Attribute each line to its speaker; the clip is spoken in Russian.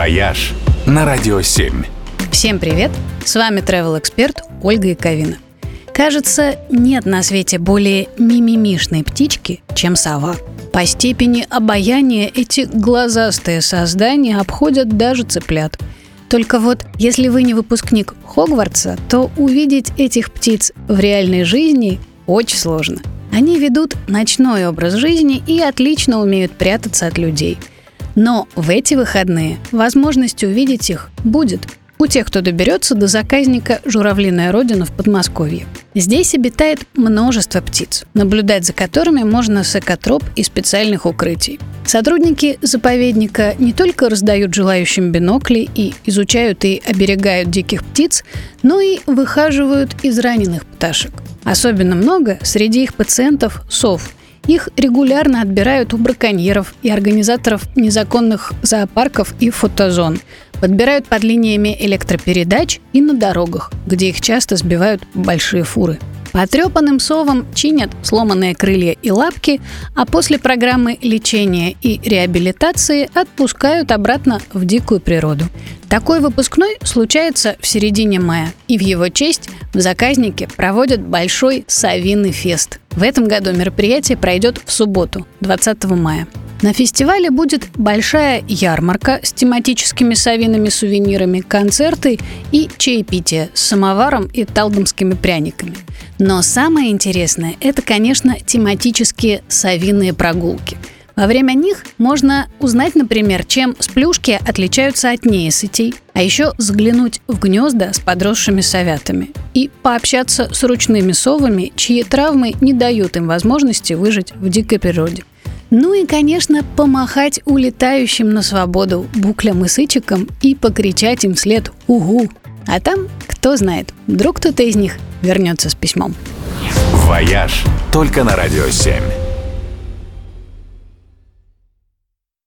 Speaker 1: «Вояж» на Радио 7.
Speaker 2: Всем привет! С вами travel эксперт Ольга Яковина. Кажется, нет на свете более мимимишной птички, чем сова. По степени обаяния эти глазастые создания обходят даже цыплят. Только вот, если вы не выпускник Хогвартса, то увидеть этих птиц в реальной жизни очень сложно. Они ведут ночной образ жизни и отлично умеют прятаться от людей – но в эти выходные возможность увидеть их будет у тех, кто доберется до заказника «Журавлиная родина» в Подмосковье. Здесь обитает множество птиц, наблюдать за которыми можно с экотроп и специальных укрытий. Сотрудники заповедника не только раздают желающим бинокли и изучают и оберегают диких птиц, но и выхаживают из раненых пташек. Особенно много среди их пациентов сов – их регулярно отбирают у браконьеров и организаторов незаконных зоопарков и фотозон. Подбирают под линиями электропередач и на дорогах, где их часто сбивают большие фуры. Потрепанным совам чинят сломанные крылья и лапки, а после программы лечения и реабилитации отпускают обратно в дикую природу. Такой выпускной случается в середине мая, и в его честь в заказнике проводят большой совиный фест. В этом году мероприятие пройдет в субботу, 20 мая. На фестивале будет большая ярмарка с тематическими совиными сувенирами, концерты и чаепитие с самоваром и талдомскими пряниками. Но самое интересное – это, конечно, тематические совиные прогулки. Во время них можно узнать, например, чем сплюшки отличаются от неесытей, а еще заглянуть в гнезда с подросшими совятами и пообщаться с ручными совами, чьи травмы не дают им возможности выжить в дикой природе. Ну и, конечно, помахать улетающим на свободу буклям и сычикам и покричать им вслед «Угу!». А там, кто знает, вдруг кто-то из них вернется с письмом.
Speaker 1: «Вояж» только на «Радио 7».